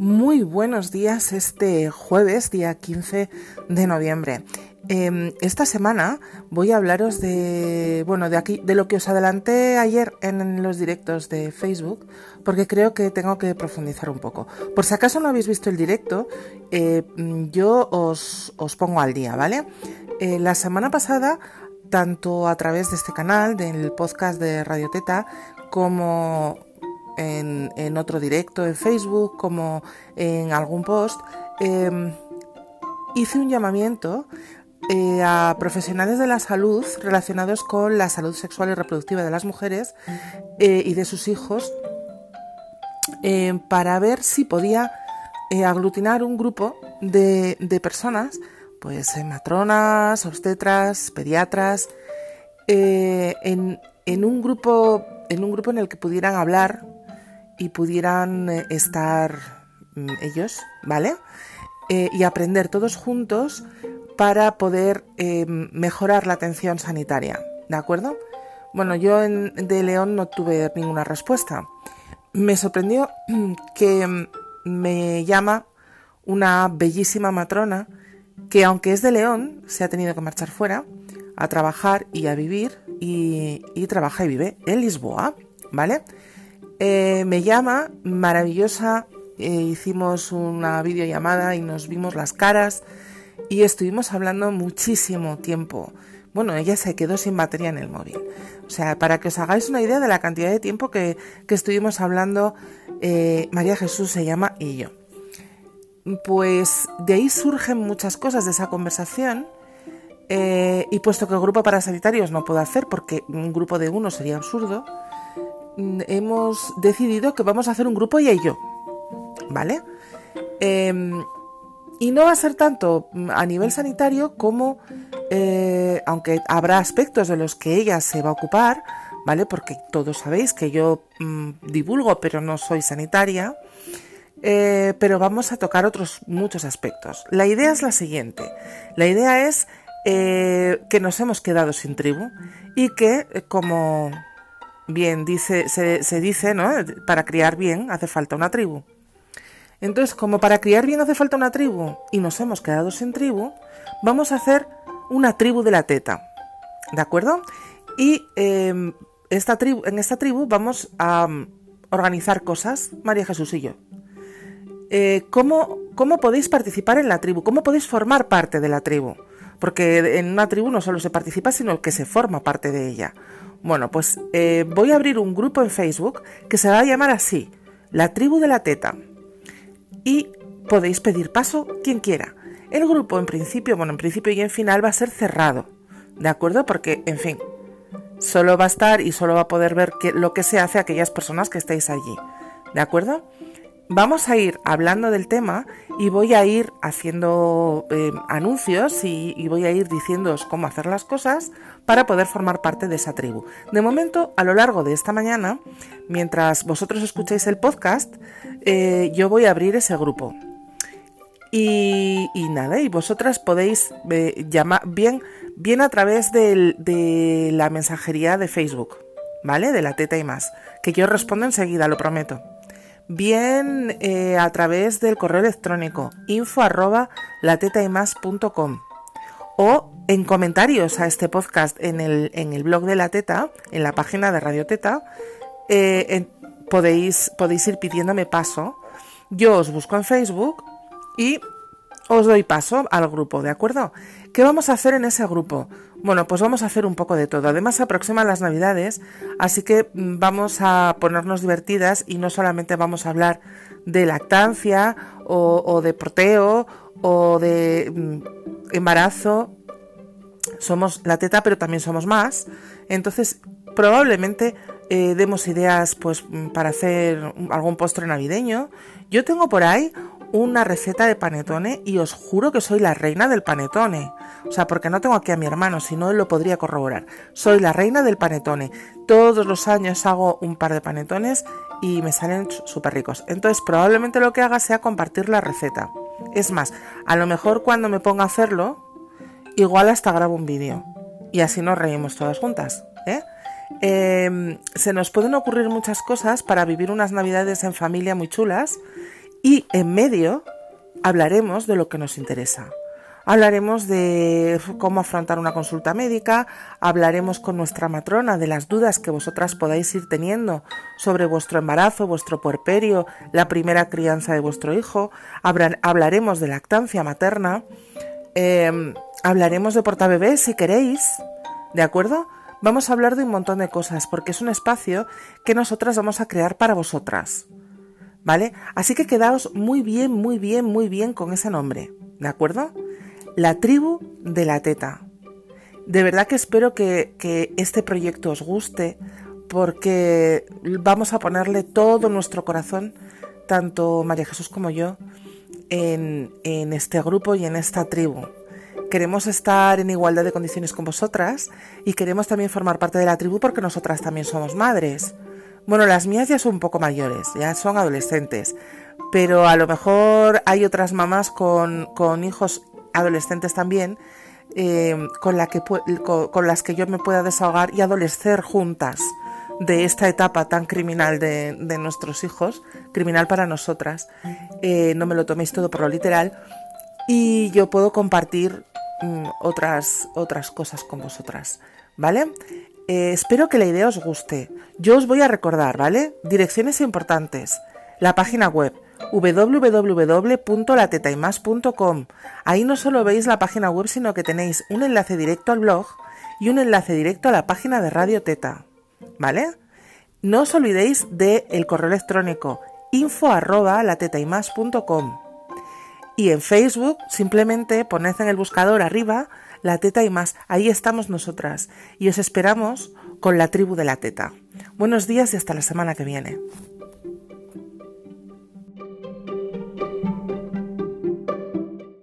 Muy buenos días este jueves, día 15 de noviembre. Em, esta semana voy a hablaros de, bueno, de aquí, de lo que os adelanté ayer en los directos de Facebook, porque creo que tengo que profundizar un poco. Por si acaso no habéis visto el directo, eh, yo os, os, pongo al día, ¿vale? Eh, la semana pasada, tanto a través de este canal, del podcast de Radio Teta, como en, otro directo en Facebook como en algún post, em, hice un llamamiento eh, a profesionales de la salud relacionados con la salud sexual y reproductiva de las mujeres eh, y de sus hijos em, para ver si podía eh, aglutinar un grupo de, personas, pues matronas, obstetras, pediatras, en, en, un grupo, en un grupo en el que pudieran hablar y pudieran eh, estar mm, ellos, ¿vale? Eh, y aprender todos juntos para poder eh, mejorar la atención sanitaria, ¿de acuerdo? Bueno, yo en, de León no tuve ninguna respuesta. Me sorprendió que mm, me llama una bellísima matrona que aunque es de León, se ha tenido que marchar fuera a trabajar y a vivir y trabaja y vive en Lisboa, ¿vale? Eh, me llama, maravillosa, eh, hicimos una videollamada y nos vimos las caras y estuvimos hablando muchísimo tiempo. Bueno, ella se quedó sin batería en el móvil. O sea, para que os hagáis una idea de la cantidad de tiempo que, estuvimos hablando, eh, María Jesús se llama y yo. Pues de ahí surgen muchas cosas de esa conversación. y puesto que el grupo para sanitarios no puedo hacer porque un grupo de uno sería absurdo, hemos decidido que vamos a hacer un grupo ella y yo. ¿Vale? Em, y no va a ser tanto mm, a nivel sanitario como, eh, aunque habrá aspectos de los que ella se va a ocupar, ¿vale? Porque todos sabéis que yo mm, divulgo, pero no soy sanitaria. Eh, pero vamos a tocar otros muchos aspectos. La idea es la siguiente. La idea es eh, que nos hemos quedado sin tribu y que como bien, dice, se, dice, ¿no? Para criar bien hace falta una tribu. Entonces, como para criar bien hace falta una tribu y nos hemos quedado sin tribu, vamos a hacer una tribu de la teta. ¿De acuerdo? Y em, esta tribu, en esta tribu vamos a mm, organizar cosas, María Jesús y yo. Eh, ¿cómo, ¿Cómo podéis participar en la tribu? ¿Cómo podéis formar parte de la tribu? Porque en una tribu no solo se participa, sino que se forma parte de ella. Bueno, pues eh, voy a abrir un grupo en Facebook que se va a llamar así, la tribu de la teta. Y podéis pedir paso quien quiera. El grupo en principio, bueno, en principio y en final va a ser cerrado, ¿de acuerdo? Porque, en fin, solo va a estar y solo va a poder ver lo que se hace a aquellas personas que estéis allí, ¿de acuerdo? Vamos a ir hablando del tema y voy a ir haciendo eh, anuncios y, voy a ir diciéndoos cómo hacer las cosas para poder formar parte de esa tribu. De momento, a lo largo de esta mañana, mientras vosotros escucháis el podcast, eh, yo voy a abrir ese grupo. Y, nada, y vosotras podéis eh, llamar bien, bien a través de la mensajería de Facebook, ¿vale? De la teta y más, que yo respondo enseguida, lo prometo bien eh, a través del correo electrónico info arroba o en comentarios a este podcast en el, en el blog de la teta, en la página de Radio Teta, eh, podéis, podéis ir pidiéndome paso. Yo os busco en Facebook y os doy paso al grupo, ¿de acuerdo? ¿Qué vamos a hacer en ese grupo? Bueno, pues vamos a hacer un poco de todo. Además se aproximan las navidades, así que mm, vamos a ponernos divertidas y no solamente vamos a hablar de lactancia o, de proteo o de mm, embarazo. Somos la teta, pero también somos más. Entonces, probablemente eh, demos ideas pues mm, para hacer algún postre navideño. Yo tengo por ahí una receta de panetone y os juro que soy la reina del panetone. O sea, porque no tengo aquí a mi hermano, si no él lo podría corroborar. Soy la reina del panetone. Todos los años hago un par de panetones y me salen súper ricos. Entonces probablemente lo que haga sea compartir la receta. Es más, a lo mejor cuando me ponga a hacerlo, igual hasta grabo un vídeo. Y así nos reímos todas juntas. ¿eh? Em, se nos pueden ocurrir muchas cosas para vivir unas navidades en familia muy chulas Y en medio hablaremos de lo que nos interesa. Hablaremos de cómo afrontar una consulta médica, hablaremos con nuestra matrona de las dudas que vosotras podáis ir teniendo sobre vuestro embarazo, vuestro puerperio, la primera crianza de vuestro hijo, hablaremos de lactancia materna, em, hablaremos de portabebés si queréis, ¿de acuerdo? Vamos a hablar de un montón de cosas porque es un espacio que nosotras vamos a crear para vosotras. ¿Vale? Así que quedaos muy bien, muy bien, muy bien con ese nombre, ¿de acuerdo? La tribu de la teta. De verdad que espero que, este proyecto os guste porque vamos a ponerle todo nuestro corazón, tanto María Jesús como yo, en, en este grupo y en esta tribu. Queremos estar en igualdad de condiciones con vosotras y queremos también formar parte de la tribu porque nosotras también somos madres. Bueno, las mías ya son un poco mayores, ya son adolescentes, pero a lo mejor hay otras mamás con, con hijos adolescentes también, eh, con, las que yo me pueda desahogar y adolecer juntas de esta etapa tan criminal de, nuestros hijos, criminal para nosotras. Eh, no me lo toméis todo por lo literal. Y yo puedo compartir mm, otras, otras cosas con vosotras. ¿Vale? Eh, espero que la idea os guste. Yo os voy a recordar, ¿vale? Direcciones importantes. La página web www.latetaymas.com. Ahí no solo veis la página web, sino que tenéis un enlace directo al blog y un enlace directo a la página de Radio Teta. ¿Vale? No os olvidéis del el correo electrónico info arroba Y en Facebook simplemente poned en el buscador arriba la teta y más. Ahí estamos nosotras y os esperamos con la tribu de la teta. Buenos días y hasta la semana que viene.